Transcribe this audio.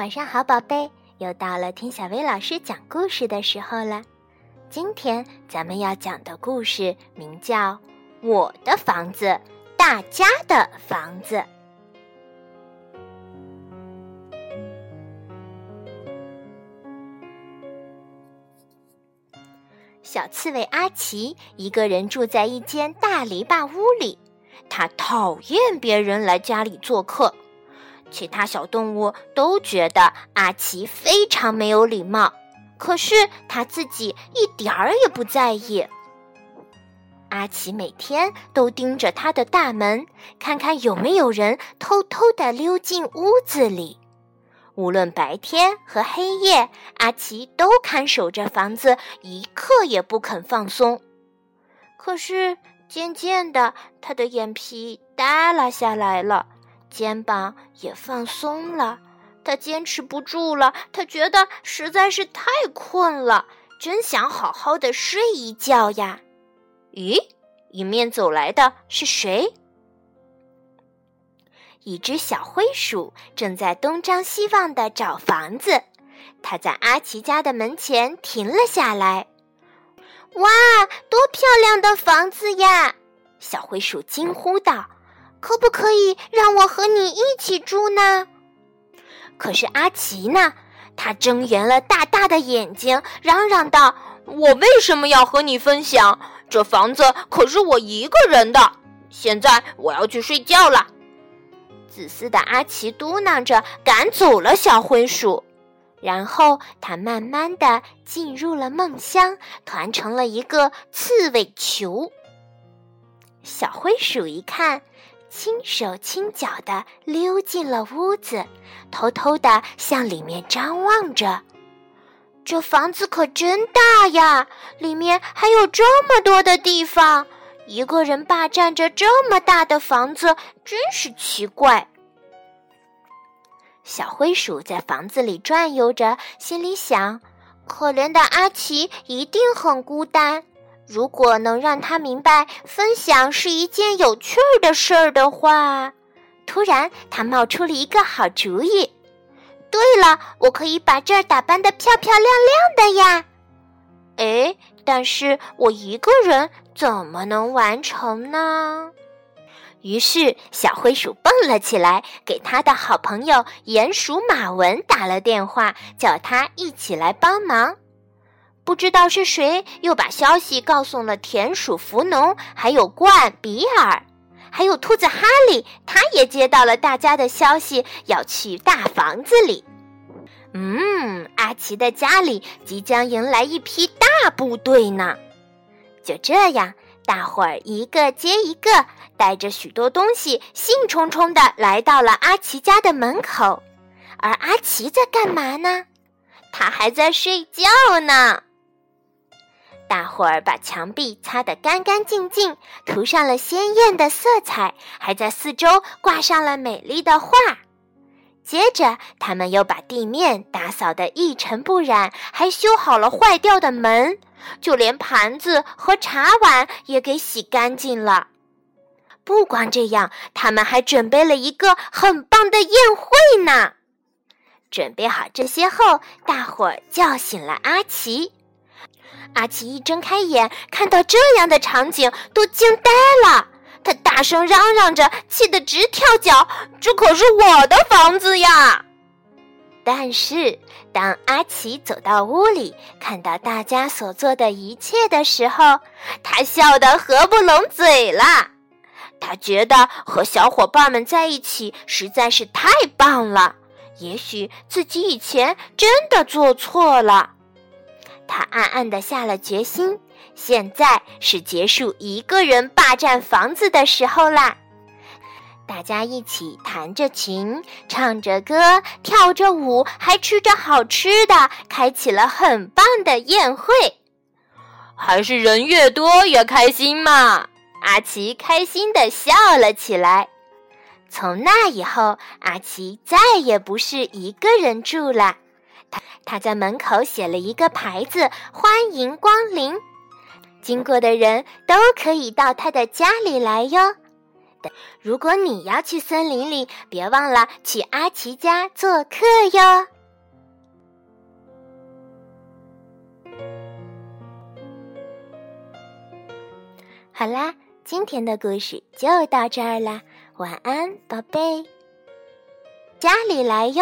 晚上好，宝贝，又到了听小薇老师讲故事的时候了。今天咱们要讲的故事名叫《我的房子，大家的房子》。小刺猬阿奇一个人住在一间大篱笆屋里，他讨厌别人来家里做客。其他小动物都觉得阿奇非常没有礼貌，可是他自己一点儿也不在意。阿奇每天都盯着他的大门，看看有没有人偷偷的溜进屋子里。无论白天和黑夜，阿奇都看守着房子，一刻也不肯放松。可是渐渐的，他的眼皮耷拉下来了，肩膀也放松了。他坚持不住了，他觉得实在是太困了，真想好好的睡一觉呀。咦，迎面走来的是谁？一只小灰鼠正在东张西望的找房子，它在阿奇家的门前停了下来。哇，多漂亮的房子呀！小灰鼠惊呼道：“可不可以让我和你一起住呢？”可是阿奇呢？他睁圆了大大的眼睛，嚷嚷道：“我为什么要和你分享？这房子可是我一个人的。现在我要去睡觉了。”自私的阿奇嘟囔着，赶走了小灰鼠，然后他慢慢的进入了梦乡，团成了一个刺猬球。小灰鼠一看，轻手轻脚的溜进了屋子，偷偷的向里面张望着。这房子可真大呀，里面还有这么多的地方。一个人霸占着这么大的房子，真是奇怪。小灰鼠在房子里转悠着，心里想：可怜的阿奇一定很孤单。如果能让他明白分享是一件有趣儿的事儿的话，突然他冒出了一个好主意。对了，我可以把这儿打扮的漂漂亮亮的呀！哎，但是我一个人怎么能完成呢？于是，小灰鼠蹦了起来，给他的好朋友鼹鼠马文打了电话，叫他一起来帮忙。不知道是谁又把消息告诉了田鼠福农，还有罐比尔，还有兔子哈利，他也接到了大家的消息，要去大房子里。嗯，阿奇的家里即将迎来一批大部队呢。就这样，大伙儿一个接一个，带着许多东西，兴冲冲地来到了阿奇家的门口。而阿奇在干嘛呢？他还在睡觉呢。大伙儿把墙壁擦得干干净净，涂上了鲜艳的色彩，还在四周挂上了美丽的画。接着，他们又把地面打扫得一尘不染，还修好了坏掉的门，就连盘子和茶碗也给洗干净了。不光这样，他们还准备了一个很棒的宴会呢。准备好这些后，大伙儿叫醒了阿奇。阿奇一睁开眼，看到这样的场景，都惊呆了。他大声嚷嚷着，气得直跳脚。这可是我的房子呀！但是，当阿奇走到屋里，看到大家所做的一切的时候，他笑得合不拢嘴了。他觉得和小伙伴们在一起实在是太棒了。也许自己以前真的做错了。他暗暗地下了决心。现在是结束一个人霸占房子的时候啦！大家一起弹着琴，唱着歌，跳着舞，还吃着好吃的，开启了很棒的宴会。还是人越多越开心嘛！阿奇开心地笑了起来。从那以后，阿奇再也不是一个人住了。他在门口写了一个牌子欢迎光临。经过的人都可以到他的家里来哟。如果你要去森林里别忘了去阿奇家做客哟。好啦今天的故事就到这儿啦晚安宝贝。家里来哟。